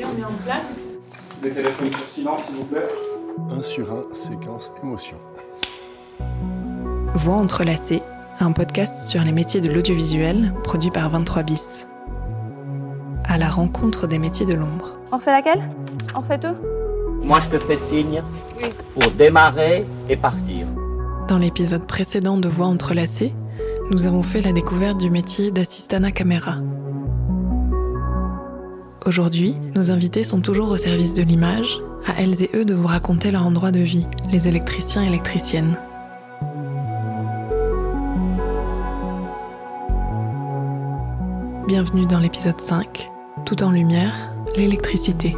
Ok, on est en place. Les téléphones sur silence, s'il vous plaît. 1 sur 1, séquence émotion. Voix entrelacées, un podcast sur les métiers de l'audiovisuel produit par 23 bis. À la rencontre des métiers de l'ombre. On refait laquelle? On refait tout? Moi, je te fais signe pour démarrer et partir. Dans l'épisode précédent de Voix entrelacées, nous avons fait la découverte du métier d'assistana caméra. Aujourd'hui, nos invités sont toujours au service de l'image, à elles et eux de vous raconter leur endroit de vie, les électriciens et électriciennes. Bienvenue dans l'épisode 5, Tout en lumière, l'électricité.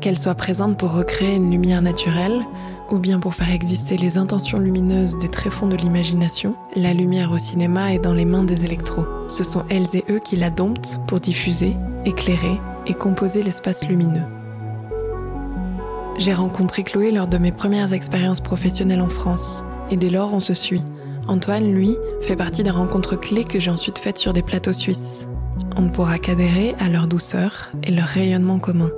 Qu'elle soit présente pour recréer une lumière naturelle, ou bien pour faire exister les intentions lumineuses des tréfonds de l'imagination, la lumière au cinéma est dans les mains des électros. Ce sont elles et eux qui la domptent pour diffuser, éclairer et composer l'espace lumineux. J'ai rencontré Chloé lors de mes premières expériences professionnelles en France, et dès lors on se suit. Antoine, lui, fait partie des rencontres clés que j'ai ensuite faites sur des plateaux suisses. On ne pourra qu'adhérer à leur douceur et leur rayonnement commun.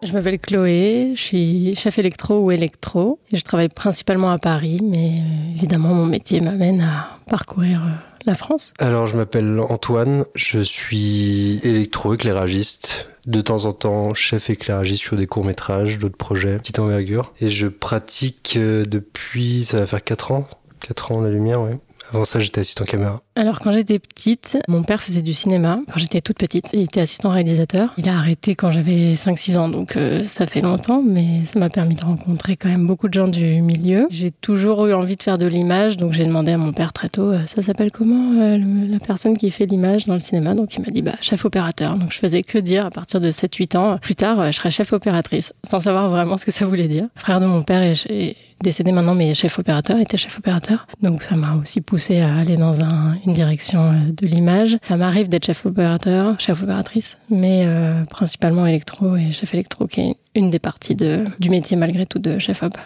Je m'appelle Chloé, je suis chef électro ou électro je travaille principalement à Paris, mais euh, évidemment mon métier m'amène à parcourir euh, la France. Alors je m'appelle Antoine, je suis électro-éclairagiste, de temps en temps chef éclairagiste sur des courts-métrages, d'autres projets, petite envergure, et je pratique euh, depuis, ça va faire 4 ans, 4 ans la lumière, ouais. Avant ça, j'étais assistant caméra. Alors, quand j'étais petite, mon père faisait du cinéma. Quand j'étais toute petite, il était assistant réalisateur. Il a arrêté quand j'avais 5-6 ans, donc euh, ça fait longtemps, mais ça m'a permis de rencontrer quand même beaucoup de gens du milieu. J'ai toujours eu envie de faire de l'image, donc j'ai demandé à mon père très tôt, euh, ça s'appelle comment euh, la personne qui fait l'image dans le cinéma? Donc il m'a dit, bah, chef opérateur. Donc je faisais que dire à partir de 7-8 ans, plus tard, je serais chef opératrice, sans savoir vraiment ce que ça voulait dire. frère de mon père est décédé maintenant, mais chef opérateur, était chef opérateur. Donc ça m'a aussi poussé à aller dans un, une direction euh, de l'image. Ça m'arrive d'être chef opérateur, chef opératrice, mais euh, principalement électro et chef électro, qui est une des parties de, du métier malgré tout de chef op.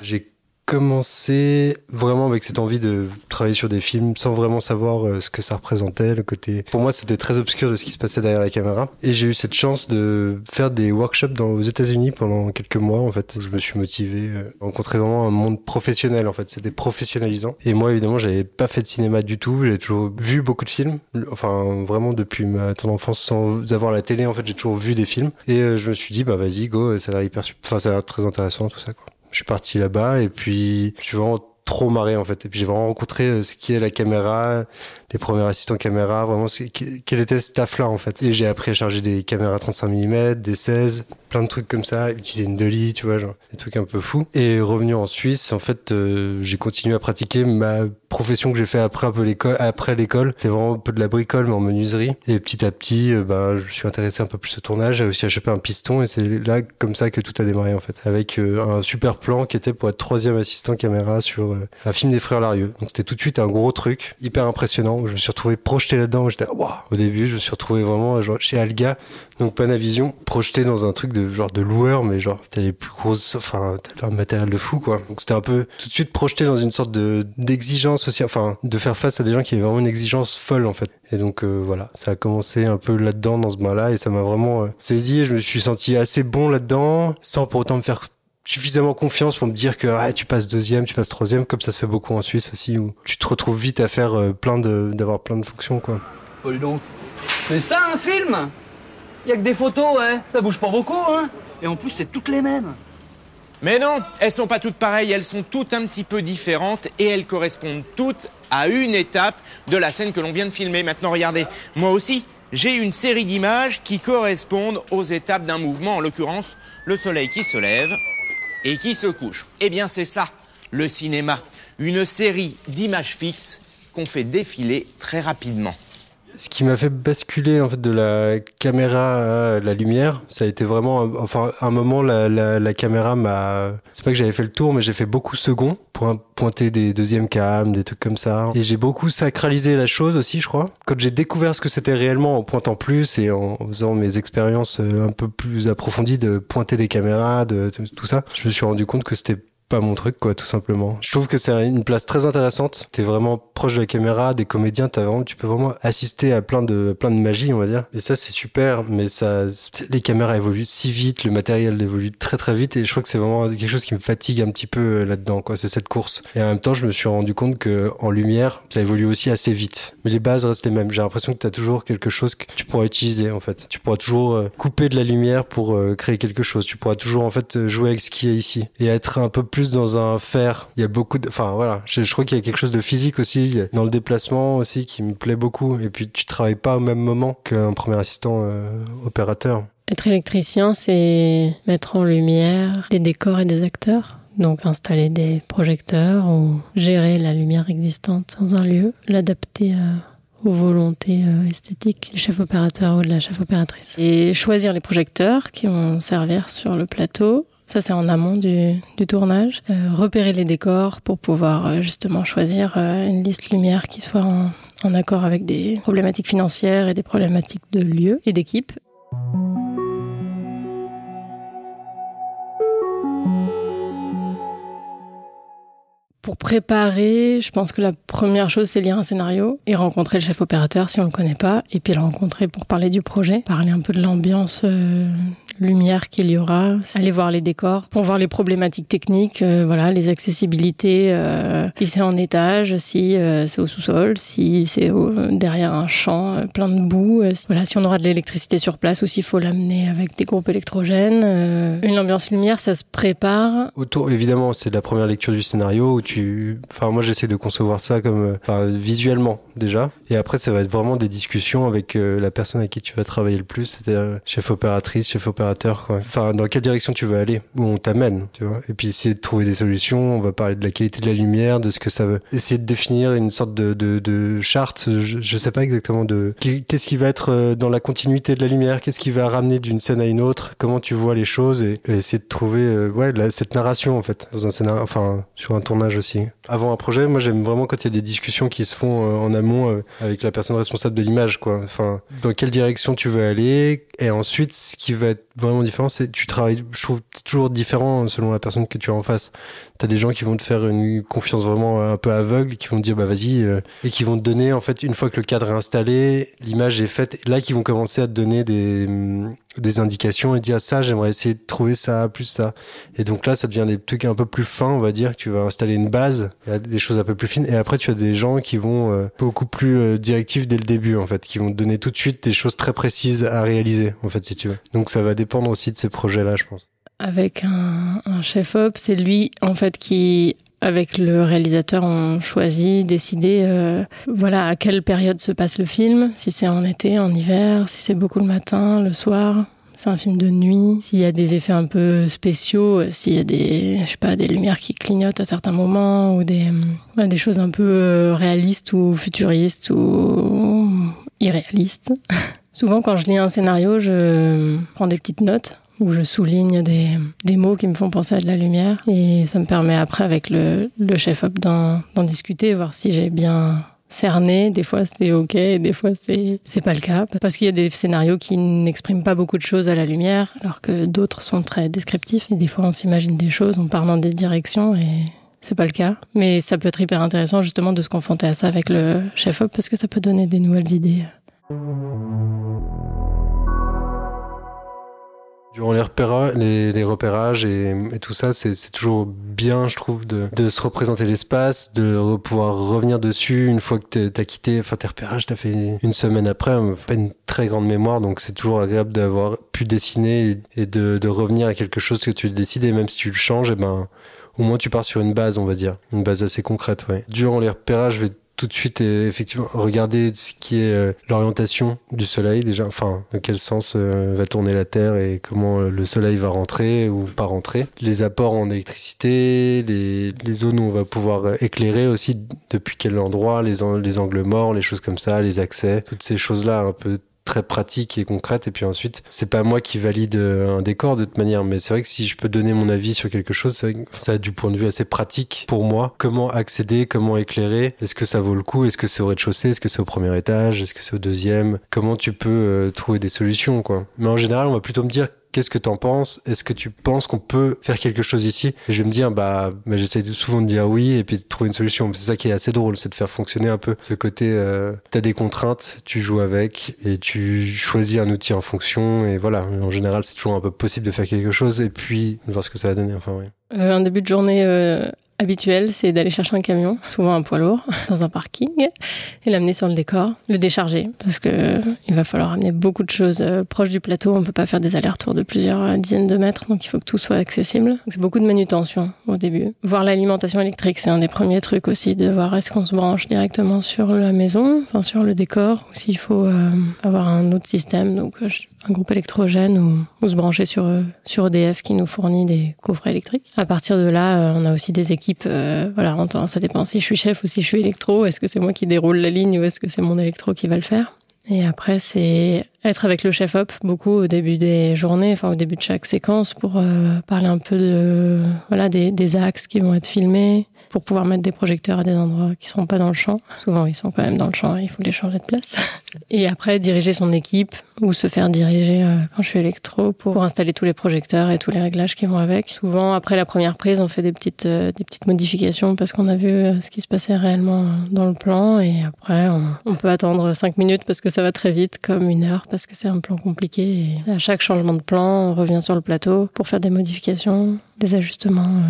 commencé vraiment avec cette envie de travailler sur des films sans vraiment savoir euh, ce que ça représentait, le côté. Pour moi, c'était très obscur de ce qui se passait derrière la caméra. Et j'ai eu cette chance de faire des workshops aux États-Unis pendant quelques mois, en fait. Je me suis motivé, euh, rencontrer vraiment un monde professionnel, en fait. C'était professionnalisant. Et moi, évidemment, j'avais pas fait de cinéma du tout. J'ai toujours vu beaucoup de films. Enfin, vraiment depuis ma ton enfance, sans avoir la télé, en fait, j'ai toujours vu des films. Et euh, je me suis dit, bah vas-y, go, ça a l'air hyper, enfin, ça a l'air très intéressant, tout ça, quoi je suis parti là-bas et puis je suis vraiment trop marré en fait. Et puis j'ai vraiment rencontré euh, ce qui est la caméra, les premiers assistants caméra, vraiment quel était ce taf là en fait. Et j'ai appris à charger des caméras 35 mm, des 16, plein de trucs comme ça, utiliser une Dolly, tu vois, genre des trucs un peu fous. Et revenu en Suisse, en fait, euh, j'ai continué à pratiquer ma profession que j'ai fait après un peu l'école, après l'école. C'était vraiment un peu de la bricole mais en menuiserie. Et petit à petit, euh, bah, je suis intéressé un peu plus au tournage. J'ai aussi acheté un piston et c'est là comme ça que tout a démarré en fait, avec euh, un super plan qui était pour être troisième assistant caméra sur un film des frères Larieux. Donc c'était tout de suite un gros truc, hyper impressionnant je me suis retrouvé projeté là-dedans. J'étais, waouh. Au début, je me suis retrouvé vraiment genre, chez Alga, donc Panavision, projeté dans un truc de genre de loueur, mais genre t'as les plus grosses, enfin t'as un matériel de fou quoi. Donc c'était un peu tout de suite projeté dans une sorte de d'exigence aussi, enfin de faire face à des gens qui avaient vraiment une exigence folle en fait. Et donc euh, voilà, ça a commencé un peu là-dedans dans ce bain-là et ça m'a vraiment euh, saisi. Et je me suis senti assez bon là-dedans, sans pour autant me faire suffisamment confiance pour me dire que ah, tu passes deuxième, tu passes troisième, comme ça se fait beaucoup en Suisse aussi, où tu te retrouves vite à faire euh, plein de, d'avoir plein de fonctions, quoi. Oh, donc, c'est ça un film? Il y a que des photos, hein Ça bouge pas beaucoup, hein Et en plus, c'est toutes les mêmes. Mais non, elles sont pas toutes pareilles, elles sont toutes un petit peu différentes et elles correspondent toutes à une étape de la scène que l'on vient de filmer. Maintenant, regardez, moi aussi, j'ai une série d'images qui correspondent aux étapes d'un mouvement, en l'occurrence, le soleil qui se lève, et qui se couche. Eh bien, c'est ça, le cinéma. Une série d'images fixes qu'on fait défiler très rapidement. Ce qui m'a fait basculer en fait de la caméra à la lumière, ça a été vraiment, enfin, un moment la, la, caméra m'a, c'est pas que j'avais fait le tour, mais j'ai fait beaucoup second pour pointer des deuxièmes cams, des trucs comme ça, et j'ai beaucoup sacralisé la chose aussi, je crois. Quand j'ai découvert ce que c'était réellement en pointant plus et en faisant mes expériences euh, un peu plus approfondies de pointer des caméras, de tout ça, je me suis rendu compte que c'était pas mon truc, quoi, tout simplement. Je trouve que c'est une place très intéressante. T'es vraiment proche de la caméra, des comédiens, t'as vraiment, tu peux vraiment assister à plein de, plein de magie, on va dire. Et ça, c'est super, mais ça, les caméras évoluent si vite, le matériel évolue très très vite, et je crois que c'est vraiment quelque chose qui me fatigue un petit peu euh, là-dedans, quoi. C'est cette course. Et en même temps, je me suis rendu compte que en lumière, ça évolue aussi assez vite. Mais les bases restent les mêmes. J'ai l'impression que t'as toujours quelque chose que tu pourras utiliser, en fait. Tu pourras toujours euh, couper de la lumière pour euh, créer quelque chose. Tu pourras toujours, en fait, jouer avec ce qui est ici. Et être un peu plus dans un faire. Il y a beaucoup enfin, voilà. Je, crois qu'il y a quelque chose de physique aussi, dans le déplacement aussi, qui me plaît beaucoup. Et puis, tu travailles pas au même moment qu'un premier assistant opérateur. Être électricien, c'est mettre en lumière des décors et des acteurs. Donc installer des projecteurs ou gérer la lumière existante dans un lieu, l'adapter aux volontés euh, esthétiques du chef opérateur ou de la chef opératrice. Et choisir les projecteurs qui vont servir sur le plateau. Ça, c'est en amont du, tournage. Euh, repérer les décors pour pouvoir euh, justement choisir une liste lumière qui soit en, en accord avec des problématiques financières et des problématiques de lieu et d'équipe. Pour préparer, je pense que la première chose, c'est lire un scénario et rencontrer le chef opérateur si on le connaît pas, et puis le rencontrer pour parler du projet, parler un peu de l'ambiance euh, lumière qu'il y aura, aller voir les décors pour voir les problématiques techniques, euh, voilà, les accessibilités, euh, si c'est en étage, si euh, c'est au sous-sol, si c'est derrière un champ euh, plein de boue, voilà, si on aura de l'électricité sur place ou s'il faut l'amener avec des groupes électrogènes. une ambiance lumière, ça se prépare. Autour, évidemment, c'est la première lecture du scénario où tu, enfin moi j'essaie de concevoir ça comme, enfin visuellement déjà, et après ça va être vraiment des discussions avec la personne avec qui tu vas travailler le plus, c'est-à-dire chef opératrice, chef opérateur Enfin, dans quelle direction tu veux aller, où on t'amène, tu vois. Et puis essayer de trouver des solutions. On va parler de la qualité de la lumière, de ce que ça veut. Essayer de définir une sorte de, de, de charte. Je, je sais pas exactement de qu'est-ce qui va être euh, dans la continuité de la lumière, qu'est-ce qui va ramener d'une scène à une autre, comment tu vois les choses? Et, essayer de trouver euh, ouais cette narration en fait dans un scénario, enfin sur un tournage aussi. Avant un projet, moi j'aime vraiment quand il y a des discussions qui se font euh, en amont avec la personne responsable de l'image, quoi. Enfin, dans quelle direction tu veux aller et ensuite ce qui va être vraiment différent, c'est tu travailles, je trouve toujours différent selon la personne que tu as en face. T'as des gens qui vont te faire une confiance vraiment un peu aveugle, qui vont te dire bah vas-y, euh, et qui vont te donner en fait une fois que le cadre est installé, l'image est faite, là qui vont commencer à te donner des mm, des indications et dire ça j'aimerais essayer de trouver ça plus ça. Et donc là ça devient des trucs un peu plus fins, on va dire, tu vas installer une base, des choses un peu plus fines, et après tu as des gens qui vont euh, beaucoup plus euh, directifs dès le début en fait, qui vont te donner tout de suite des choses très précises à réaliser en fait si tu veux. Donc ça va dépendre aussi de ces projets-là, je pense. Avec un, un chef-op, c'est lui en fait qui avec le réalisateur, on choisit, décider, euh, voilà, à quelle période se passe le film, si c'est en été, en hiver, si c'est beaucoup le matin, le soir. C'est un film de nuit. S'il y a des effets un peu spéciaux, s'il y a des, je sais pas, des lumières qui clignotent à certains moments ou des, des choses un peu euh, réalistes ou futuristes ou irréalistes. Souvent, quand je lis un scénario, je prends des petites notes où je souligne des, mots qui me font penser à de la lumière. Et ça me permet après, avec le, chef-op, d'en discuter, voir si j'ai bien cerné. Des fois, c'est OK, et des fois, c'est c'est pas le cas. Parce qu'il y a des scénarios qui n'expriment pas beaucoup de choses à la lumière, alors que d'autres sont très descriptifs. Et des fois, on s'imagine des choses en parlant des directions et c'est pas le cas. Mais ça peut être hyper intéressant, justement, de se confronter à ça avec le chef-op, parce que ça peut donner des nouvelles idées. Durant les, repérages, et, tout ça, c'est toujours bien, je trouve, de, se représenter l'espace, de pouvoir revenir dessus une fois que t'as quitté, enfin tes repérages, t'as fait une semaine après, pas une très grande mémoire, donc c'est toujours agréable d'avoir pu dessiner et, de, de, revenir à quelque chose que tu décides, et même si tu le changes, et eh ben au moins tu pars sur une base, on va dire, une base assez concrète. Ouais. Durant les repérages, je vais tout de suite et effectivement regarder ce qui est euh, l'orientation du soleil déjà enfin dans quel sens euh, va tourner la terre et comment euh, le soleil va rentrer ou pas rentrer. Les apports en électricité les, les zones où on va pouvoir éclairer aussi depuis quel endroit les, les angles morts les choses comme ça les accès toutes ces choses là un peu très pratique et concrète et puis ensuite c'est pas moi qui valide euh, un décor de toute manière mais c'est vrai que si je peux donner mon avis sur quelque chose ça a du point de vue assez pratique pour moi. Comment accéder comment éclairer? Est-ce que ça vaut le coup? Est-ce que c'est au rez-de-chaussée? Est-ce que c'est au premier étage? Est-ce que c'est au deuxième? Comment tu peux euh, trouver des solutions quoi? Mais en général on va plutôt me dire qu'est-ce que t'en penses? Est-ce que tu penses qu'on peut faire quelque chose ici? Et je vais me dire, bah, bah j'essaie souvent de dire oui et puis de trouver une solution. C'est ça qui est assez drôle, c'est de faire fonctionner un peu ce côté. Euh, t'as des contraintes, tu joues avec et tu choisis un outil en fonction. Et voilà, en général, c'est toujours un peu possible de faire quelque chose et puis de voir ce que ça va donner. Enfin, oui. Euh, un début de journée euh, habituel, c'est d'aller chercher un camion, souvent un poids lourd, dans un parking, et l'amener sur le décor, le décharger, parce que euh, il va falloir amener beaucoup de choses euh, proches du plateau. On peut pas faire des allers-retours de plusieurs euh, dizaines de mètres, donc il faut que tout soit accessible. C'est beaucoup de manutention au début. Voir l'alimentation électrique, c'est un des premiers trucs aussi, de voir est-ce qu'on se branche directement sur la maison, enfin sur le décor, ou s'il faut avoir un autre système, un groupe électrogène ou, se brancher sur sur EDF qui nous fournit des coffrets électriques. À partir de là, on a aussi des équipes euh, voilà, ça dépend si je suis chef ou si je suis électro. Est-ce que c'est moi qui déroule la ligne ou est-ce que c'est mon électro qui va le faire Et après, c'est être avec le chef op beaucoup au début des journées, enfin au début de chaque séquence pour euh, parler un peu de voilà des, des axes qui vont être filmés, pour pouvoir mettre des projecteurs à des endroits qui sont pas dans le champ. Souvent, ils sont quand même dans le champ, il faut les changer de place. Et après, diriger son équipe ou se faire diriger euh, quand je suis électro pour installer tous les projecteurs et tous les réglages qui vont avec. Souvent, après la première prise, on fait des petites, euh, des petites modifications parce qu'on a vu euh, ce qui se passait réellement dans le plan. Et après, on, on, peut attendre cinq minutes parce que ça va très vite, comme une heure parce que c'est un plan compliqué. Et à chaque changement de plan, on revient sur le plateau pour faire des modifications, des ajustements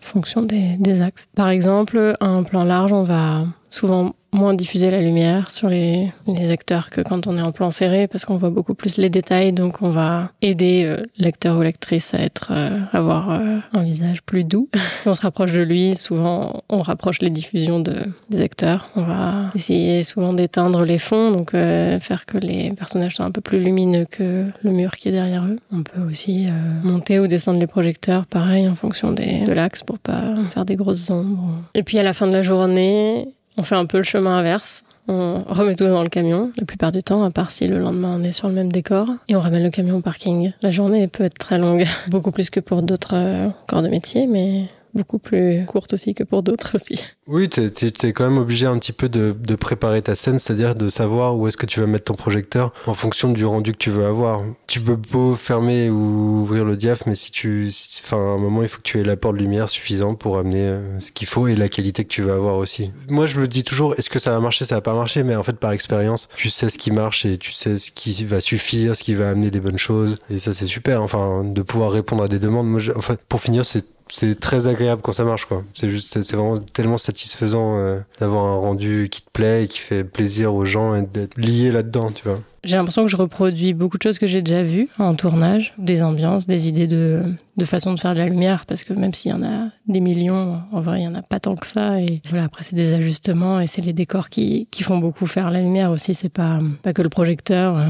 fonction des, des axes. Par exemple, un plan large, on va souvent moins diffuser la lumière sur les, les, acteurs que quand on est en plan serré parce qu'on voit beaucoup plus les détails donc on va aider euh, l'acteur ou l'actrice à être euh, avoir euh, un visage plus doux. on se rapproche de lui, souvent on rapproche les diffusions de, des acteurs. On va essayer souvent d'éteindre les fonds donc faire que les personnages soient un peu plus lumineux que le mur qui est derrière eux. On peut aussi monter ou descendre les projecteurs pareil en fonction des, de l'axe pour pas faire des grosses ombres. Et puis à la fin de la journée, on fait un peu le chemin inverse. On remet tout dans le camion, la plupart du temps, à part si le lendemain on est sur le même décor, et on ramène le camion au parking. La journée peut être très longue, beaucoup plus que pour d'autres euh, corps de métier, mais beaucoup plus courte aussi que pour d'autres aussi. Oui, tu es, quand même obligé un petit peu de, préparer ta scène, c'est-à-dire de savoir où est-ce que tu vas mettre ton projecteur en fonction du rendu que tu veux avoir. Tu peux beau fermer ou ouvrir le diaph, mais si tu, enfin, à un moment, il faut que tu aies l'apport de lumière suffisant pour amener euh, ce qu'il faut et la qualité que tu veux avoir aussi. Moi, je me dis toujours, est-ce que ça va marcher, ça va pas marcher, mais en fait, par expérience, tu sais ce qui marche et tu sais ce qui va suffire, ce qui va amener des bonnes choses. Et ça, c'est super. Enfin, de pouvoir répondre à des demandes. Moi, en fait, pour finir, c'est c'est très agréable quand ça marche quoi. C'est juste c'est vraiment tellement satisfaisant euh, d'avoir un rendu qui te plaît et qui fait plaisir aux gens et d'être lié là-dedans, tu vois. J'ai l'impression que je reproduis beaucoup de choses que j'ai déjà vues en tournage, des ambiances, des idées de, de façon de faire de la lumière, parce que même s'il y en a des millions, en vrai, il y en a pas tant que ça. Et voilà, après, c'est des ajustements et c'est les décors qui, qui font beaucoup faire la lumière aussi. C'est pas, pas que le projecteur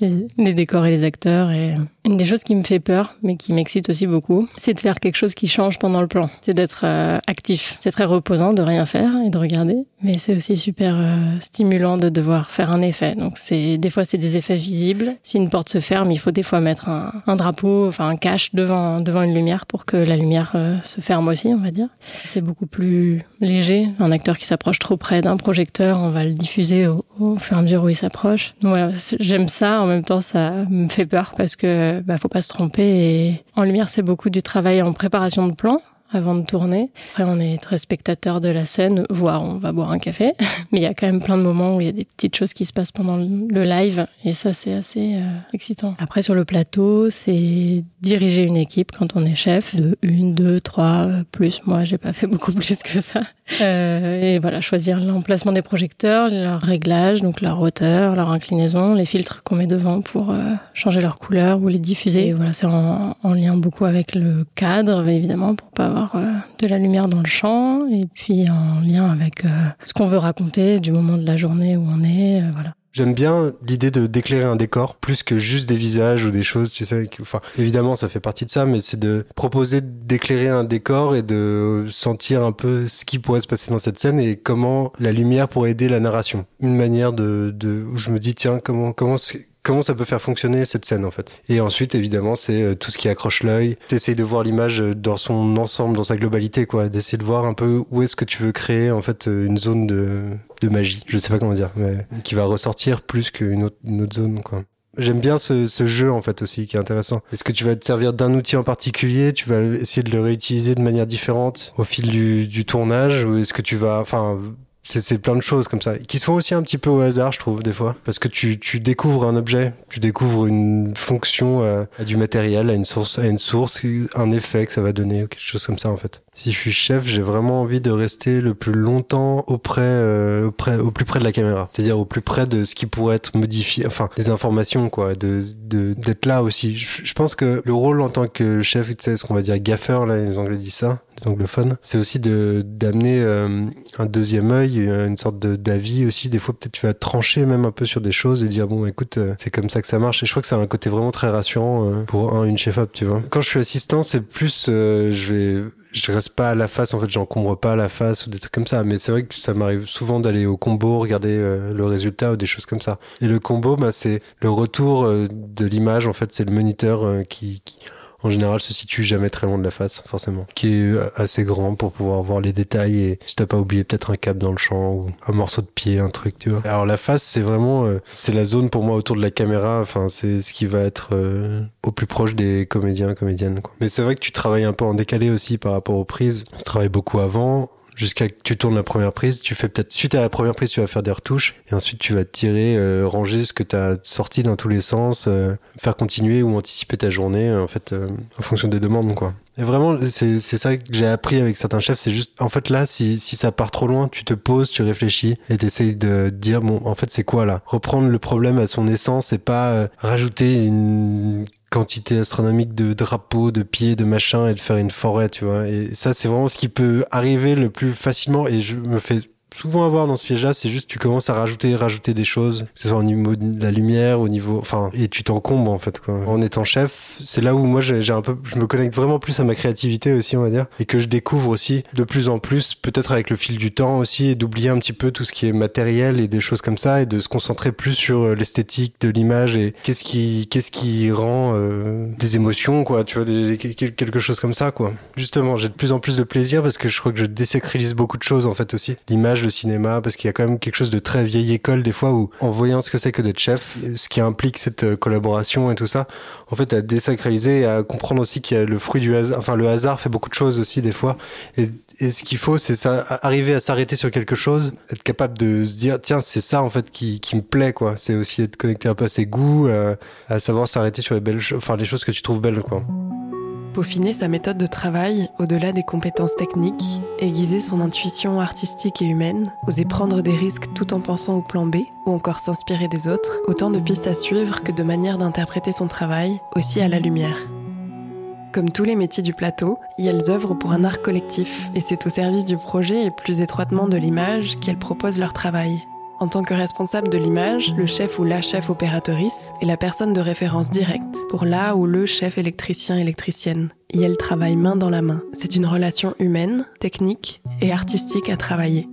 les décors et les acteurs. Et une des choses qui me fait peur, mais qui m'excite aussi beaucoup, c'est de faire quelque chose qui change pendant le plan. C'est d'être euh, actif. C'est très reposant de rien faire et de regarder, mais c'est aussi super euh, stimulant de devoir faire un effet. Donc c'est des fois c'est des effets visibles. Si une porte se ferme, il faut des fois mettre un, drapeau, enfin un cache devant devant une lumière pour que la lumière euh, se ferme aussi, on va dire. C'est beaucoup plus léger. Un acteur qui s'approche trop près d'un projecteur, on va le diffuser au, au fur et à mesure où il s'approche. Voilà, j'aime ça même temps, ça me fait peur parce que bah, faut pas se tromper. Et en lumière, c'est beaucoup du travail en préparation de plan avant de tourner. Après, on est très spectateur de la scène, voire on va boire un café. Mais il y a quand même plein de moments où il y a des petites choses qui se passent pendant le live. Et ça, c'est assez euh, excitant. Après, sur le plateau, c'est diriger une équipe quand on est chef de une, deux, trois, plus. Moi, j'ai pas fait beaucoup plus que ça. Euh, et voilà, choisir l'emplacement des projecteurs, leur réglage, donc leur hauteur, leur inclinaison, les filtres qu'on met devant pour euh, changer leur couleur ou les diffuser. Et voilà, c'est en, en, lien beaucoup avec le cadre, évidemment, pour pas avoir euh, de la lumière dans le champ, et puis en lien avec euh, ce qu'on veut raconter du moment de la journée où on est. voilà. J'aime bien l'idée de d'éclairer un décor plus que juste des visages ou des choses, tu sais. Enfin, évidemment, ça fait partie de ça, mais c'est de proposer d'éclairer un décor et de sentir un peu ce qui pourrait se passer dans cette scène et comment la lumière pourrait aider la narration. Une manière de, de où je me dis tiens comment comment comment ça peut faire fonctionner cette scène en fait. Et ensuite évidemment c'est euh, tout ce qui accroche l'œil, d'essayer de voir l'image euh, dans son ensemble, dans sa globalité quoi, d'essayer de voir un peu où est-ce que tu veux créer en fait euh, une zone de, magie, je sais pas comment dire, mais qui va ressortir plus qu'une autre, zone quoi. J'aime bien ce, ce jeu en fait aussi qui est intéressant. Est-ce que tu vas te servir d'un outil en particulier, tu vas essayer de le réutiliser de manière différente au fil du, du tournage, ou est-ce que tu vas, enfin, c'est plein de choses comme ça qui se font aussi un petit peu au hasard je trouve des fois. Parce que tu, tu découvres un objet tu découvres une fonction euh, à du matériel à une source à une source un effet que ça va donner ou quelque chose comme ça en fait si je suis chef j'ai vraiment envie de rester le plus longtemps auprès euh, auprès au plus près de la caméra. C'est-à-dire au plus près de ce qui pourrait être modifié enfin des informations quoi de d'être là aussi. Je, pense que le rôle en tant que chef tu sais ce qu'on va dire gaffeur là les anglais disent ça les anglophones c'est aussi de d'amener euh, un deuxième œil une sorte d'avis aussi. Des fois peut-être tu vas trancher même un peu sur des choses et dire bon écoute euh, c'est comme ça que ça marche. Et je crois que c'est un côté vraiment très rassurant euh, pour un une chef up tu vois. Quand je suis assistant c'est plus euh, je vais je reste pas à la face en fait j'encombre pas la face ou des trucs comme ça. Mais c'est vrai que ça m'arrive souvent d'aller au combo regarder euh, le résultat ou des choses comme ça. Et le combo bah c'est le retour euh, de l'image en fait c'est le moniteur euh, qui, qui en général se situe jamais très loin de la face forcément. Qui est euh, assez grand pour pouvoir voir les détails et si t'as pas oublié peut-être un câble dans le champ ou un morceau de pied un truc tu vois. Alors la face c'est vraiment euh, c'est la zone pour moi autour de la caméra. Enfin c'est ce qui va être euh, au plus proche des comédiens comédiennes quoi. Mais c'est vrai que tu travailles un peu en décalé aussi par rapport aux prises. Tu travailles beaucoup avant jusqu'à que tu tournes la première prise, tu fais peut-être suite à la première prise, tu vas faire des retouches et ensuite tu vas tirer, euh, ranger ce que tu as sorti dans tous les sens, euh, faire continuer ou anticiper ta journée en fait euh, en fonction des demandes quoi. Et vraiment c'est ça que j'ai appris avec certains chefs, c'est juste en fait là si si ça part trop loin, tu te poses, tu réfléchis et t'essayes de dire bon en fait c'est quoi là? Reprendre le problème à son essence et pas euh, rajouter une quantité astronomique de drapeaux, de pieds, de machins et de faire une forêt, tu vois? Et ça, c'est vraiment ce qui peut arriver le plus facilement et je me fais souvent avoir dans ce piège-là, c'est juste tu commences à rajouter, rajouter des choses, que ce soit au niveau de la lumière, au niveau, enfin, et tu t'encombres en fait quoi. En étant chef, c'est là où moi j'ai un peu, je me connecte vraiment plus à ma créativité aussi, on va dire, et que je découvre aussi de plus en plus, peut-être avec le fil du temps aussi, et d'oublier un petit peu tout ce qui est matériel et des choses comme ça, et de se concentrer plus sur euh, l'esthétique de l'image et qu'est-ce qui, qu'est-ce qui rend euh, des émotions quoi, tu vois, des- quelque chose comme ça quoi. Justement, j'ai de plus en plus de plaisir parce que je crois que je désacralise beaucoup de choses en fait aussi, l'image, le cinéma, parce qu'il y a quand même quelque chose de très vieille école des fois où en voyant ce que c'est que d'être chef, ce qui implique cette euh, collaboration et tout ça, en fait à désacraliser et à comprendre aussi qu'il y a le fruit du hasard, enfin le hasard fait beaucoup de choses aussi des fois, et, ce qu'il faut c'est ça, arriver à s'arrêter sur quelque chose, être capable de se dire tiens c'est ça en fait qui, qui me plaît quoi, c'est aussi être connecté un peu à ses goûts, euh, à savoir s'arrêter sur les belles, enfin les choses que tu trouves belles quoi. Peaufiner sa méthode de travail au-delà des compétences techniques, aiguiser son intuition artistique et humaine, oser prendre des risques tout en pensant au plan B, ou encore s'inspirer des autres, autant de pistes à suivre que de manières d'interpréter son travail, aussi à la lumière. Comme tous les métiers du plateau, elles œuvrent pour un art collectif, et c'est au service du projet et plus étroitement de l'image qu'elles proposent leur travail. En tant que responsable de l'image, le chef ou la chef opératrice est la personne de référence directe pour la ou le chef électricien électricienne. Et elle travaille main dans la main. C'est une relation humaine, technique et artistique à travailler.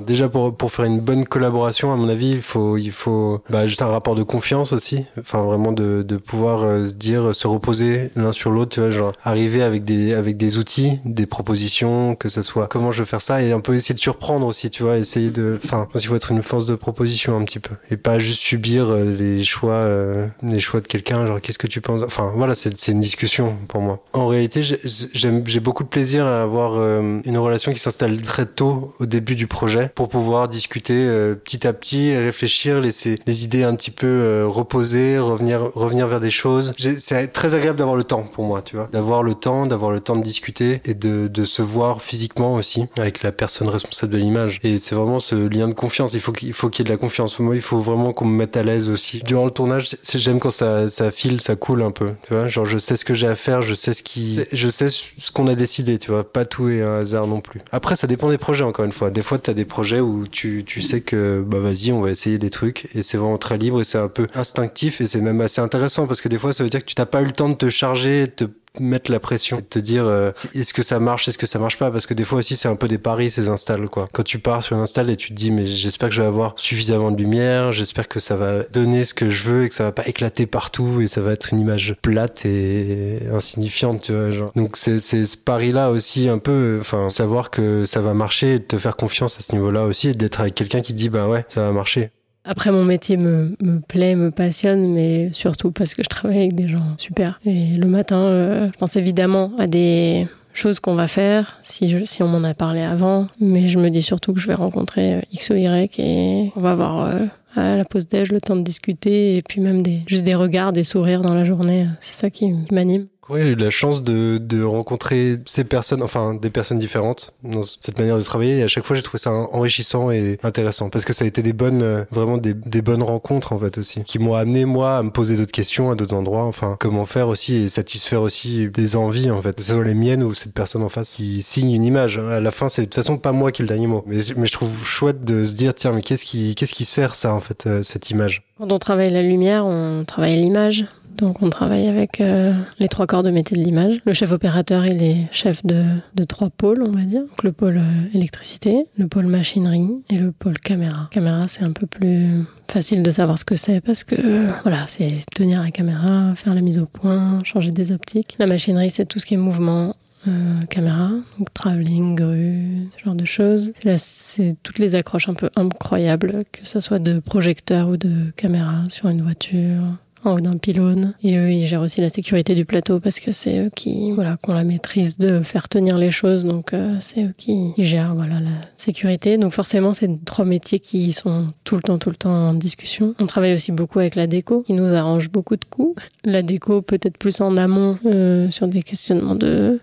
Déjà pour pour faire une bonne collaboration, à mon avis, il faut il faut bah, juste un rapport de confiance aussi. Enfin vraiment de de pouvoir euh, se dire se reposer l'un sur l'autre, tu vois, genre arriver avec des avec des outils, des propositions, que ça soit comment je veux faire ça et un peu essayer de surprendre aussi, tu vois, essayer de enfin, qu'il faut être une force de proposition un petit peu et pas juste subir euh, les choix euh, les choix de quelqu'un, genre qu'est-ce que tu penses? Enfin voilà, c'est c'est une discussion pour moi. En réalité, j'ai beaucoup de plaisir à avoir euh, une relation qui s'installe très tôt au début du projet pour pouvoir discuter euh, petit à petit, et réfléchir, laisser les idées un petit peu euh, reposer, revenir revenir vers des choses. C'est très agréable d'avoir le temps pour moi, tu vois, d'avoir le temps, d'avoir le temps de discuter et de, de se voir physiquement aussi avec la personne responsable de l'image. Et c'est vraiment ce lien de confiance. Il faut qu'il il faut qu'il y ait de la confiance. Moi, il faut vraiment qu'on me mette à l'aise aussi. Durant le tournage, j'aime quand ça ça file, ça coule un peu. Tu vois, genre je sais ce que j'ai à faire, je sais ce qui, je sais ce qu'on a décidé. Tu vois, pas tout est un hasard non plus. Après, ça dépend des projets encore une fois. Des fois, t'as des projets où tu tu sais que bah vas-y, on va essayer des trucs et c'est vraiment très libre et c'est un peu instinctif et c'est même assez intéressant parce que des fois, ça veut dire que tu t'as pas eu le temps de te charger, de te mettre la pression, de te dire euh, est-ce que ça marche, est-ce que ça marche pas, parce que des fois aussi c'est un peu des paris ces installs quoi. Quand tu pars sur un install et tu te dis mais j'espère que je vais avoir suffisamment de lumière, j'espère que ça va donner ce que je veux et que ça va pas éclater partout et ça va être une image plate et insignifiante, tu vois. Genre. Donc c'est ce pari là aussi un peu, enfin savoir que ça va marcher et te faire confiance à ce niveau-là aussi et d'être avec quelqu'un qui dit bah ouais ça va marcher. Après, mon métier me, me plaît, me passionne, mais surtout parce que je travaille avec des gens super. Et le matin, euh, je pense évidemment à des choses qu'on va faire si, je, si on m'en a parlé avant, mais je me dis surtout que je vais rencontrer X ou Y et on va avoir euh, la pause déj le temps de discuter et puis même des, juste des regards, des sourires dans la journée. C'est ça qui m'anime. Oui, j'ai eu la chance de, de rencontrer ces personnes, enfin des personnes différentes dans cette manière de travailler? Et à chaque fois, j'ai trouvé ça enrichissant et intéressant parce que ça a été des bonnes, euh, vraiment des, bonnes rencontres en fait aussi, qui m'ont amené moi à me poser d'autres questions à d'autres endroits. Enfin, comment faire aussi et satisfaire aussi des envies en fait, ce soit les miennes ou cette personne en face qui signe une image. À la fin, c'est de toute façon pas moi qui le dernier mot, mais, mais je trouve chouette de se dire tiens, mais qu'est-ce qui, qu'est-ce qui sert ça euh, cette image. Quand on travaille la lumière, on travaille l'image. Donc on travaille avec euh, les trois corps de métier de l'image. Le chef opérateur, il est chef de, trois pôles, on va dire. Donc le pôle euh, électricité, le pôle machinerie et le pôle caméra. Caméra, c'est un peu plus facile de savoir ce que c'est parce que voilà, c'est tenir la caméra, faire la mise au point, changer des optiques. La machinerie, c'est tout ce qui est mouvement, euh, caméra, donc travelling, grue, ce genre de choses. Là, c'est toutes les accroches un peu incroyables, que ce soit de projecteur ou de caméra sur une voiture en haut d'un pylône. Et eux, ils gèrent aussi la sécurité du plateau parce que c'est eux qui, voilà, qui ont la maîtrise de faire tenir les choses. Donc, euh, c'est eux qui gèrent, voilà, la sécurité. Donc, forcément, c'est trois métiers qui sont tout le temps, tout le temps en discussion. On travaille aussi beaucoup avec la déco, qui nous arrange beaucoup de coups. La déco, peut-être plus en amont, euh, sur des questionnements de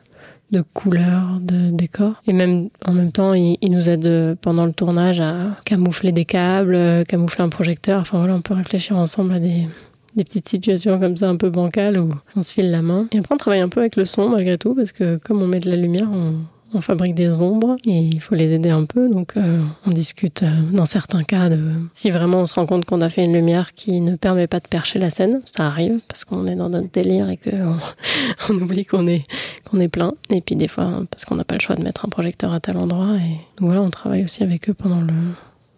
de couleurs, de décors. Et même en même temps, il, nous aide pendant le tournage à camoufler des câbles, camoufler un projecteur. Enfin voilà, on peut réfléchir ensemble à des, des petites situations comme ça un peu bancales où on se file la main. Et après, on travaille un peu avec le son malgré tout parce que comme on met de la lumière, on, on fabrique des ombres et il faut les aider un peu. Donc, euh, on discute euh, dans certains cas de si vraiment on se rend compte qu'on a fait une lumière qui ne permet pas de percher la scène. Ça arrive parce qu'on est dans notre délire et qu'on on oublie qu'on est qu'on est plein. Et puis des fois parce qu'on n'a pas le choix de mettre un projecteur à tel endroit. Et donc voilà, on travaille aussi avec eux pendant le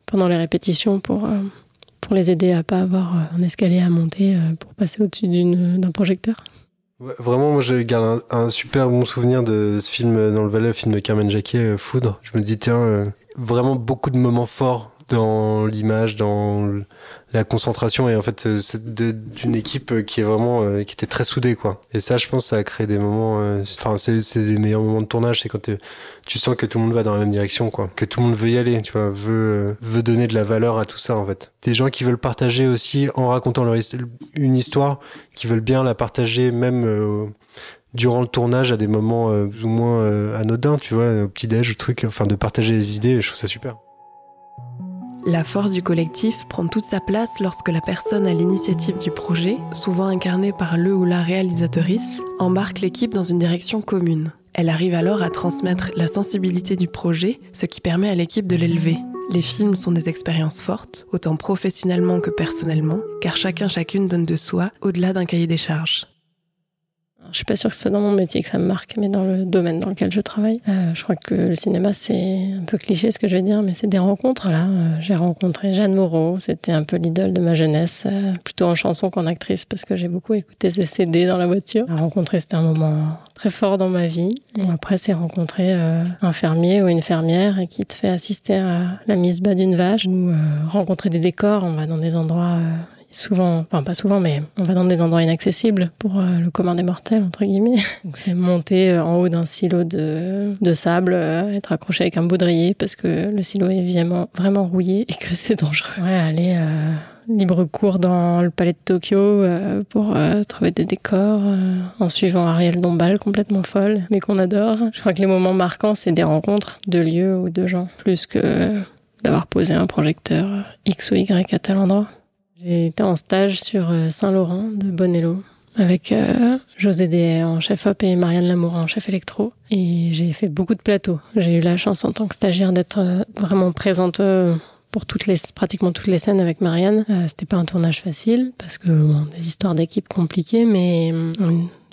pendant les répétitions pour euh, pour les aider à pas avoir un escalier à monter pour passer au-dessus d'un projecteur. Vraiment, moi, je garde un, un, super bon souvenir de ce film dans le Valais, le film de Carmen Jacquet, euh, Foudre. Je me dis, tiens, euh, vraiment beaucoup de moments forts dans l'image, dans la concentration et en fait euh, d'une équipe qui est vraiment euh, qui était très soudée quoi. Et ça, je pense, ça a créé des moments. euh, Enfin, c'est c'est les meilleurs moments de tournage, c'est quand tu sens que tout le monde va dans la même direction quoi, que tout le monde veut y aller, tu vois, veut euh, veut donner de la valeur à tout ça en fait. Des gens qui veulent partager aussi en racontant leur his- une histoire, qui veulent bien la partager même. euh, durant le tournage à des moments euh, plus ou moins euh, anodins, tu vois, au petit-déj, truc, enfin de partager les idées, je trouve ça super. La force du collectif prend toute sa place lorsque la personne à l'initiative du projet, souvent incarnée par le ou la réalisatrice, embarque l'équipe dans une direction commune. Elle arrive alors à transmettre la sensibilité du projet, ce qui permet à l'équipe de l'élever. Les films sont des expériences fortes, autant professionnellement que personnellement, car chacun chacune donne de soi au-delà d'un cahier des charges. Je suis pas sûre que ce soit dans mon métier que ça me marque, mais dans le domaine dans lequel je travaille. Euh, je crois que le cinéma, c'est un peu cliché ce que je vais dire, mais c'est des rencontres. Là, euh, j'ai rencontré Jeanne Moreau, c'était un peu l'idole de ma jeunesse, euh, plutôt en chanson qu'en actrice, parce que j'ai beaucoup écouté ses CD dans la voiture. La rencontrer, c'était un moment très fort dans ma vie. Après, c'est rencontrer euh, un fermier ou une fermière et qui te fait assister à la mise bas d'une vache ou euh, rencontrer des décors. On va dans des endroits souvent, enfin pas souvent, mais on va dans des endroits inaccessibles pour euh, le commun des mortels, entre guillemets. Donc c'est monter euh, en haut d'un silo de, de sable, euh, être accroché avec un baudrier parce que le silo est vraiment, rouillé et que c'est dangereux. Ouais, aller libre cours dans le palais de Tokyo pour trouver des décors en suivant Ariel Dombal, complètement folle, mais qu'on adore. Je crois que les moments marquants, c'est des rencontres de lieux ou de gens, plus que d'avoir posé un projecteur X ou Y à tel endroit. J'ai été en stage sur euh, Saint-Laurent de Bonello avec euh, José Des en chef op et Marianne Lamour en chef électro. Et j'ai fait beaucoup de plateaux. J'ai eu la chance en tant que stagiaire d'être euh, vraiment présente pour toutes les, pratiquement toutes les scènes avec Marianne. Euh, C'était pas un tournage facile parce que des histoires d'équipe compliquées, mais euh,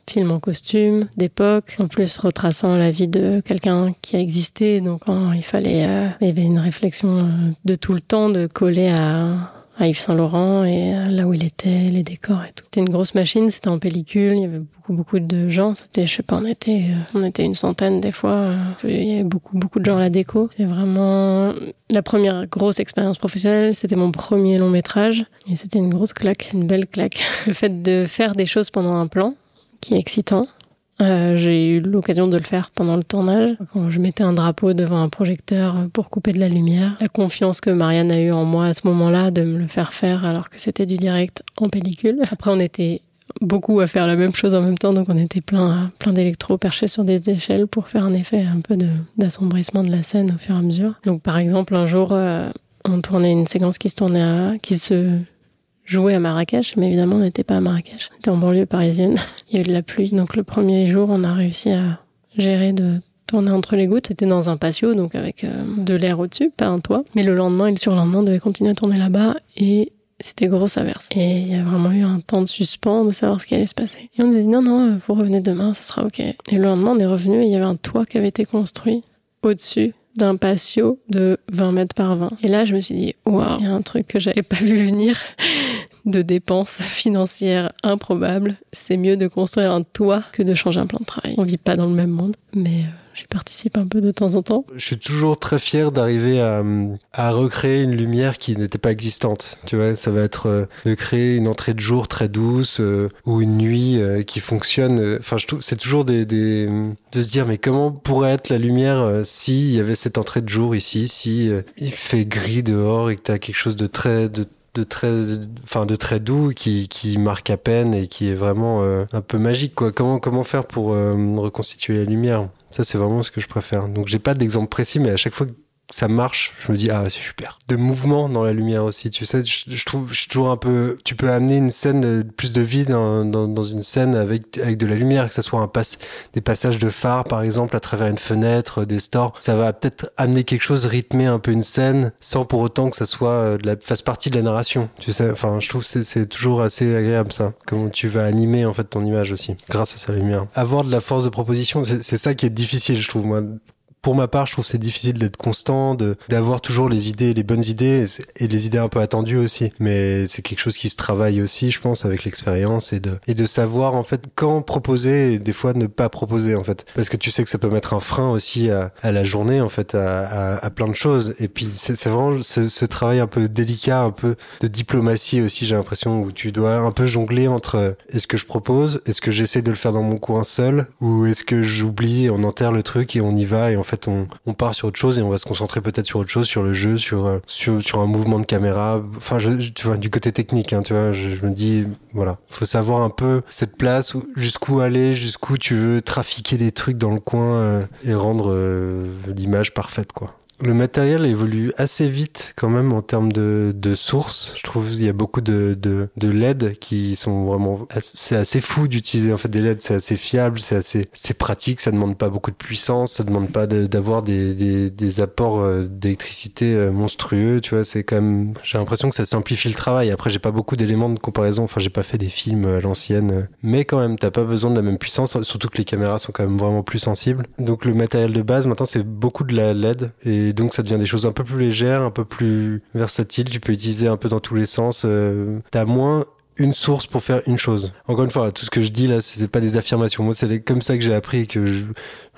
film en costume d'époque, en plus retraçant la vie de quelqu'un qui a existé. Donc il fallait, il y avait une réflexion de tout le temps de coller à à Yves Saint Laurent et là où il était, les décors et tout. C'était une grosse machine, c'était en pellicule, il y avait beaucoup beaucoup de gens. C'était, je sais pas, on était, euh, on était une centaine des fois. Il y avait beaucoup beaucoup de gens à la déco. C'est vraiment la première grosse expérience professionnelle. C'était mon premier long métrage et c'était une grosse claque, une belle claque. Le fait de faire des choses pendant un plan, qui est excitant, euh, j'ai eu l'occasion de le faire pendant le tournage, quand je mettais un drapeau devant un projecteur pour couper de la lumière. La confiance que Marianne a eue en moi à ce moment-là de me le faire faire alors que c'était du direct en pellicule. Après, on était beaucoup à faire la même chose en même temps, donc on était plein, plein d'électros perchés sur des échelles pour faire un effet un peu d'assombrissement de, la scène au fur et à mesure. Donc par exemple, un jour, euh, on tournait une séquence qui se tournait à, qui se jouer à Marrakech, mais évidemment, on n'était pas à Marrakech. On était en banlieue parisienne. Il y a eu de la pluie. Donc, le premier jour, on a réussi à gérer de tourner entre les gouttes. C'était dans un patio, donc avec euh, de l'air au-dessus, pas un toit. Mais le lendemain et le surlendemain, on devait continuer à tourner là-bas et c'était grosse averse. Et il y a vraiment eu un temps de suspens de savoir ce qui allait se passer. Et on nous a dit non, non, vous revenez demain, ça sera ok. Et le lendemain, on est revenu et il y avait un toit qui avait été construit au-dessus d'un patio de 20 mètres par 20. Et là, je me suis dit, waouh, il y a un truc que j'avais pas vu venir de dépenses financières improbables. C'est mieux de construire un toit que de changer un plan de travail. On vit pas dans le même monde, mais euh, j'y participe un peu de temps en temps. Je suis toujours très fier d'arriver à, à recréer une lumière qui n'était pas existante. Tu vois, ça va être euh, de créer une entrée de jour très douce euh, ou une nuit qui fonctionne. Enfin, c'est toujours des, de se dire mais comment pourrait être la lumière si il y avait cette entrée de jour ici, si il fait gris dehors et que tu as quelque chose de très de de très enfin de très doux qui qui marque à peine et qui est vraiment euh, un peu magique quoi. Comment comment faire pour euh, reconstituer la lumière? Ça c'est vraiment ce que je préfère. Donc j'ai pas d'exemple précis mais à chaque fois ça marche, je me dis ah c'est super. De mouvement dans la lumière aussi, tu sais, je, trouve, je suis toujours un peu, tu peux amener une scène plus de vie dans, dans, une scène avec avec de la lumière, que ça soit un passe, des passages de phare par exemple à travers une fenêtre, des stores, ça va peut-être amener quelque chose, rythmer un peu une scène, sans pour autant que ça soit euh, de la fasse partie de la narration, tu sais. Enfin, je trouve c'est c'est toujours assez agréable ça, comment tu vas animer en fait ton image aussi, grâce à sa lumière. Avoir de la force de proposition, c'est ça qui est difficile, je trouve moi pour ma part, je trouve c'est difficile d'être constant, d'avoir toujours les idées, les bonnes idées et les idées un peu attendues aussi. Mais c'est quelque chose qui se travaille aussi, je pense, avec l'expérience et de et de savoir en fait quand proposer et des fois ne pas proposer en fait, parce que tu sais que ça peut mettre un frein aussi à, à la journée en fait, à, à, plein de choses. Et puis c'est vraiment ce, ce, travail un peu délicat, un peu de diplomatie aussi, j'ai l'impression où tu dois un peu jongler entre est-ce que je propose, est-ce que j'essaie de le faire dans mon coin seul, ou est-ce que j'oublie, on enterre le truc et on y va et en fait fait, on, part sur autre chose et on va se concentrer peut-être sur autre chose, sur le jeu, sur, euh, un mouvement de caméra. Enfin, tu vois, du côté technique, hein, tu vois, je, je, me dis, voilà, faut savoir un peu cette place, jusqu'où aller, jusqu'où tu veux trafiquer des trucs dans le coin euh, et rendre euh, l'image parfaite, quoi le matériel évolue assez vite quand même en termes de, de sources. Je trouve qu'il y a beaucoup de, de, de LED qui sont vraiment... C'est assez fou d'utiliser en fait des LED, c'est assez fiable, c'est assez c'est pratique, ça demande pas beaucoup de puissance, ça demande pas d'avoir des, des, des, apports euh, d'électricité euh, monstrueux, tu vois, c'est quand même... J'ai l'impression que ça simplifie le travail. Après, j'ai pas beaucoup d'éléments de comparaison, enfin j'ai pas fait des films à l'ancienne, mais quand même, t'as pas besoin de la même puissance, surtout que les caméras sont quand même vraiment plus sensibles. Donc le matériel de base, maintenant, c'est beaucoup de la LED et donc ça devient des choses un peu plus légères, un peu plus versatiles. Tu peux utiliser un peu dans tous les sens. Euh, T'as moins une source pour faire une chose. Encore une fois, tout ce que je dis là, c'est pas des affirmations. Moi, c'est comme ça que j'ai appris et que j'ai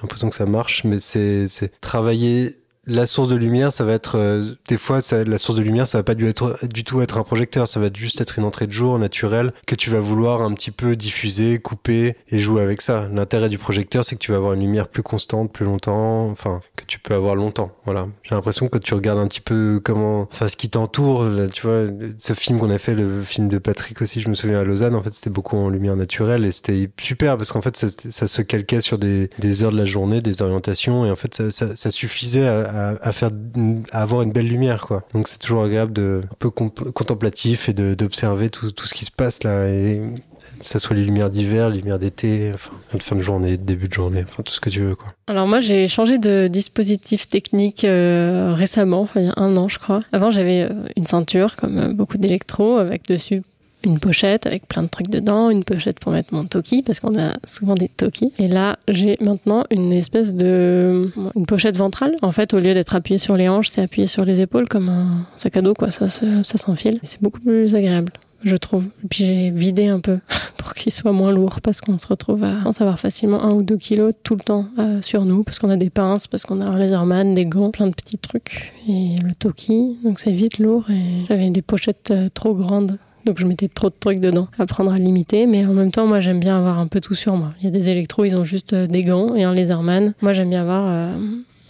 l'impression que ça marche, mais c'est travailler la source de lumière, ça va être euh, des fois ça, la source de lumière, ça va pas du, tout être un projecteur, ça va juste être une entrée de jour naturelle que tu vas vouloir un petit peu diffuser, couper et jouer avec ça. L'intérêt du projecteur, c'est que tu vas avoir une lumière plus constante, plus longtemps, enfin que tu peux avoir longtemps. Voilà. J'ai l'impression que tu regardes un petit peu comment, enfin ce qui t'entoure. Tu vois, ce film qu'on a fait, le film de Patrick aussi, je me souviens à Lausanne. En fait, c'était beaucoup en lumière naturelle et c'était super parce qu'en fait ça, se calquait sur des, heures de la journée, des orientations et en fait ça, suffisait à, faire, à avoir une belle lumière, quoi. Donc c'est toujours agréable de, un peu contemplatif et d'observer tout, tout ce qui se passe là et que ce soit les lumières d'hiver, les lumières d'été, enfin, fin de journée, début de journée, tout ce que tu veux, quoi. Alors moi, j'ai changé de dispositif technique euh, récemment, il y a un an, je crois. Avant, j'avais euh, une ceinture, comme beaucoup d'électro, avec dessus une pochette avec plein de trucs dedans, une pochette pour mettre mon toki, parce qu'on a souvent des toki. Et là, j'ai maintenant une espèce de... une pochette ventrale. En fait, au lieu d'être appuyé sur les hanches, c'est appuyé sur les épaules comme un sac à dos, quoi. Ça, ça s'enfile. C'est beaucoup plus agréable je trouve. Et puis j'ai vidé un peu pour qu'il soit moins lourd parce qu'on se retrouve à en savoir facilement un ou deux kilos tout le temps euh, sur nous parce qu'on a des pinces, parce qu'on a un laserman, des gants, plein de petits trucs et le toki. Donc c'est vite lourd et j'avais des pochettes euh, trop grandes. Donc je mettais trop de trucs dedans, apprendre à limiter. Mais en même temps, moi j'aime bien avoir un peu tout sur moi. Il y a des électros, ils ont juste euh, des gants et un laserman. Moi j'aime bien avoir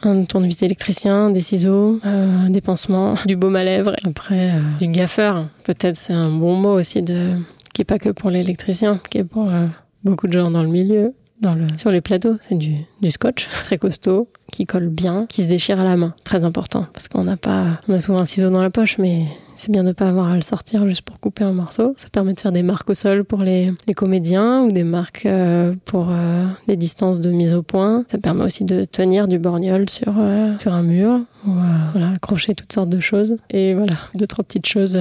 un tournevis électricien, des ciseaux, euh, des pansements, du baume à lèvres, après euh, du gaffeur. Peut-être c'est un bon mot aussi de qui est pas que pour l'électricien, qui est pour euh, beaucoup de gens dans le milieu. Le, sur les plateaux, c'est du, scotch très costaud, qui colle bien, qui se déchire à la main. Très important, parce qu'on n'a pas, on a souvent un ciseau dans la poche, mais c'est bien de ne pas avoir à le sortir juste pour couper un morceau. Ça permet de faire des marques au sol pour les, les comédiens ou des marques euh, pour euh, des distances de mise au point. Ça permet aussi de tenir du borgnole sur, euh, sur un mur ou voilà, accrocher toutes sortes de choses. Et voilà, deux, trois petites choses.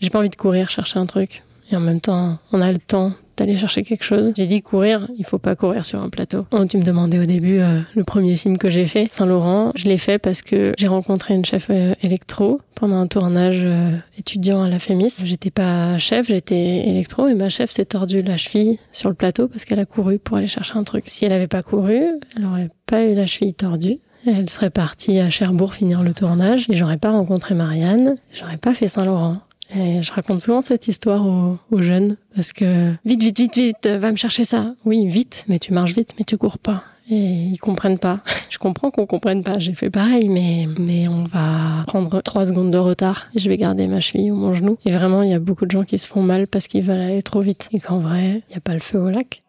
J'ai pas envie de courir chercher un truc. Et en même temps, on a le temps d'aller chercher quelque chose. J'ai dit courir, il faut pas courir sur un plateau. Oh, tu me demandais au début euh, le premier film que j'ai fait, Saint-Laurent. Je l'ai fait parce que j'ai rencontré une chef euh, électro pendant un tournage euh, étudiant à la Fémis. J'étais pas chef, j'étais électro et ma chef s'est tordue la cheville sur le plateau parce qu'elle a couru pour aller chercher un truc. Si elle avait pas couru, elle aurait pas eu la cheville tordue. Elle serait partie à Cherbourg finir le tournage et j'aurais pas rencontré Marianne, j'aurais pas fait Saint-Laurent. Et je raconte souvent cette histoire aux, jeunes parce que vite, vite, vite, vite, va me chercher ça. Oui, vite, mais tu marches vite, mais tu cours pas. Et ils comprennent pas. Je comprends qu'on comprenne pas. J'ai fait pareil, mais mais on va prendre trois secondes de retard. Et je vais garder ma cheville ou mon genou. Et vraiment, il y a beaucoup de gens qui se font mal parce qu'ils veulent aller trop vite et qu'en vrai, il n'y a pas le feu au lac.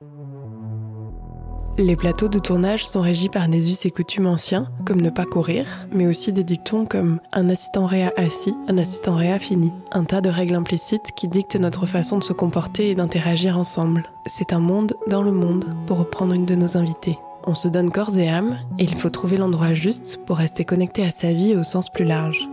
Les plateaux de tournage sont régis par des us et coutumes anciens, comme ne pas courir, mais aussi des dictons comme un assistant réa assis, un assistant réa fini. Un tas de règles implicites qui dictent notre façon de se comporter et d'interagir ensemble. C'est un monde dans le monde, pour reprendre une de nos invités. On se donne corps et âme, et il faut trouver l'endroit juste pour rester connecté à sa vie au sens plus large.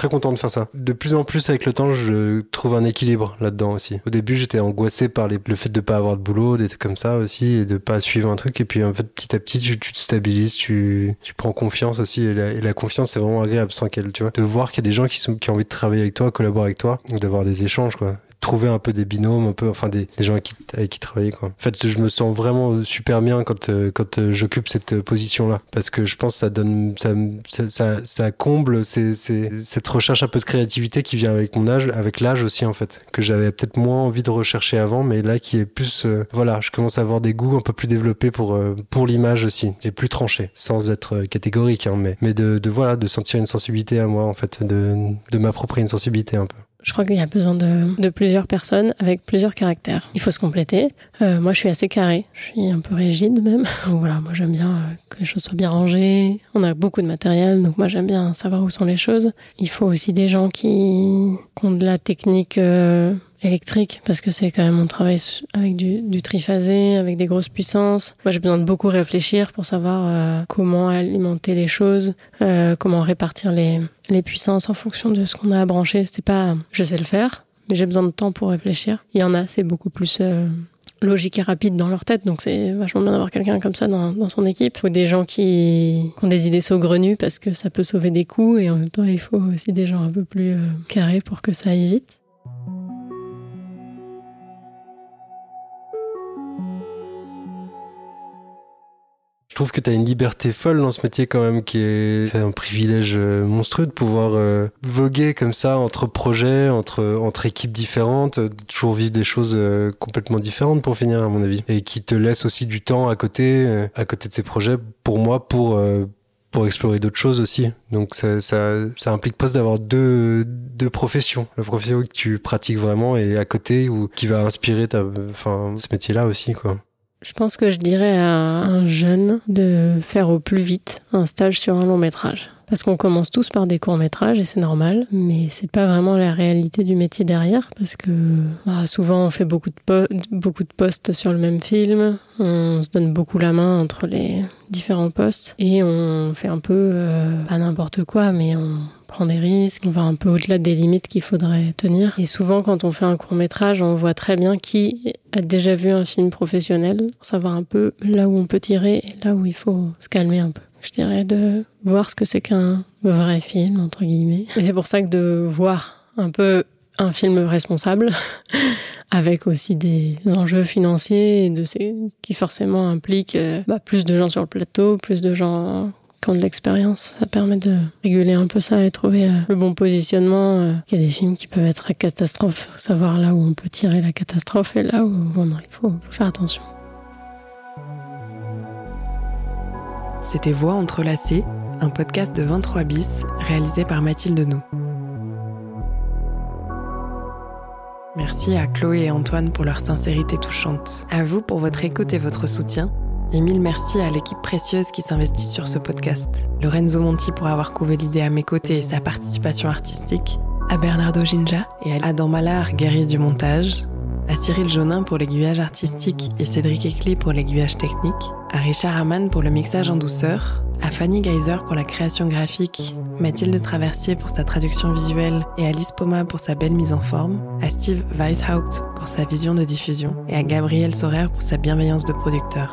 Très content de faire ça. De plus en plus avec le temps, je trouve un équilibre là-dedans aussi. Au début, j'étais angoissé par le fait de pas avoir de boulot, des trucs comme ça aussi, et de pas suivre un truc. Et puis en fait, petit à petit, tu, te stabilises, tu, prends confiance aussi. Et la, confiance, c'est vraiment agréable sans qu'elle, tu vois, de voir qu'il y a des gens qui ont envie de travailler avec toi, collaborer avec toi, d'avoir des échanges quoi trouver un peu des binômes, un peu, enfin des, gens avec qui, travailler quoi. En fait, je me sens vraiment super bien quand euh, quand euh, j'occupe cette position là, parce que je pense que ça donne, ça ça, comble c'est cette recherche un peu de créativité qui vient avec mon âge, avec l'âge aussi en fait, que j'avais peut-être moins envie de rechercher avant, mais là qui est plus, euh, voilà, je commence à avoir des goûts un peu plus développés pour pour l'image aussi, et plus tranchés, sans être catégorique, hein, mais mais de, de voilà, de sentir une sensibilité à moi en fait, de de m'approprier une sensibilité un peu. Je crois qu'il y a besoin de, de, plusieurs personnes avec plusieurs caractères. Il faut se compléter. Euh, moi, je suis assez carré. Je suis un peu rigide même. voilà, moi j'aime bien euh, que les choses soient bien rangées. On a beaucoup de matériel, donc moi j'aime bien savoir où sont les choses. Il faut aussi des gens qui, qui ont de la technique euh, électrique parce que c'est quand même mon travail avec du, du, triphasé, avec des grosses puissances. Moi, j'ai besoin de beaucoup réfléchir pour savoir euh, comment alimenter les choses, euh, comment répartir les, les puissances en fonction de ce qu'on a à brancher. C'est pas, je sais le faire, mais j'ai besoin de temps pour réfléchir. Il y en a, c'est beaucoup plus euh, logique et rapide dans leur tête, donc c'est vachement bien d'avoir quelqu'un comme ça dans, dans, son équipe. Faut des gens qui, qui, ont des idées saugrenues parce que ça peut sauver des coûts et en même temps, il faut aussi des gens un peu plus carrés pour que ça aille vite. Trouve que tu as une liberté folle dans ce métier quand même, qui est un privilège euh, monstrueux de pouvoir euh, voguer comme ça entre projets, entre entre équipes différentes, euh, toujours vivre des choses complètement différentes pour finir à mon avis, et qui te laisse aussi du temps à côté, à côté de ces projets pour moi pour pour explorer d'autres choses aussi. Donc ça, ça, ça implique presque d'avoir deux, deux professions. La profession que tu pratiques vraiment et à côté ou qui va inspirer ta, enfin, ce métier-là aussi, quoi. Je pense que je dirais à un jeune de faire au plus vite un stage sur un long métrage Parce qu'on commence tous par des courts-métrages et c'est normal, mais c'est pas vraiment la réalité du métier derrière parce que bah, souvent on fait beaucoup de, beaucoup de postes sur le même film, on se donne beaucoup la main entre les différents postes et on fait un peu euh, pas n'importe quoi, mais on prend des risques, on va un peu au-delà des limites qu'il faudrait tenir. Et souvent, quand on fait un court métrage, on voit très bien qui a déjà vu un film professionnel, pour savoir un peu là où on peut tirer et là où il faut se calmer un peu. Je dirais de voir ce que c'est qu'un vrai film, entre guillemets. Et c'est pour ça que de voir un peu un film responsable, avec aussi des enjeux financiers de qui forcément impliquent euh, bah, plus de gens sur le plateau, plus de gens qui ont de l'expérience. Ça permet de réguler un peu ça et trouver euh, le bon positionnement. Euh. Il y a des films qui peuvent être à catastrophe, savoir là où on peut tirer la catastrophe et là où il faut faire attention. C'était Voix entrelacées, un podcast de 23 bis réalisé par Mathilde Nou. Merci à Chloé et Antoine pour leur sincérité touchante. À vous pour votre écoute et votre soutien. Et mille merci à l'équipe précieuse qui s'investit sur ce podcast. Lorenzo Monti pour avoir couvé l'idée à mes côtés et sa participation artistique. À Bernardo Ginja et à Adam Mallard, guerrier du montage. À Cyril Jonin pour l'aiguillage artistique et Cédric Ecli pour l'aiguillage technique. À Richard Hamann pour le mixage en douceur à Fanny Geyser pour la création graphique, Mathilde Traversier pour sa traduction visuelle et Alice Poma pour sa belle mise en forme, à Steve Weishaupt pour sa vision de diffusion et à Gabriel Sorer pour sa bienveillance de producteur.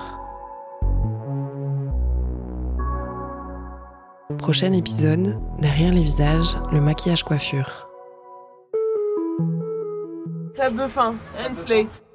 Prochain épisode, derrière les visages, le maquillage coiffure. Club fin, and slate.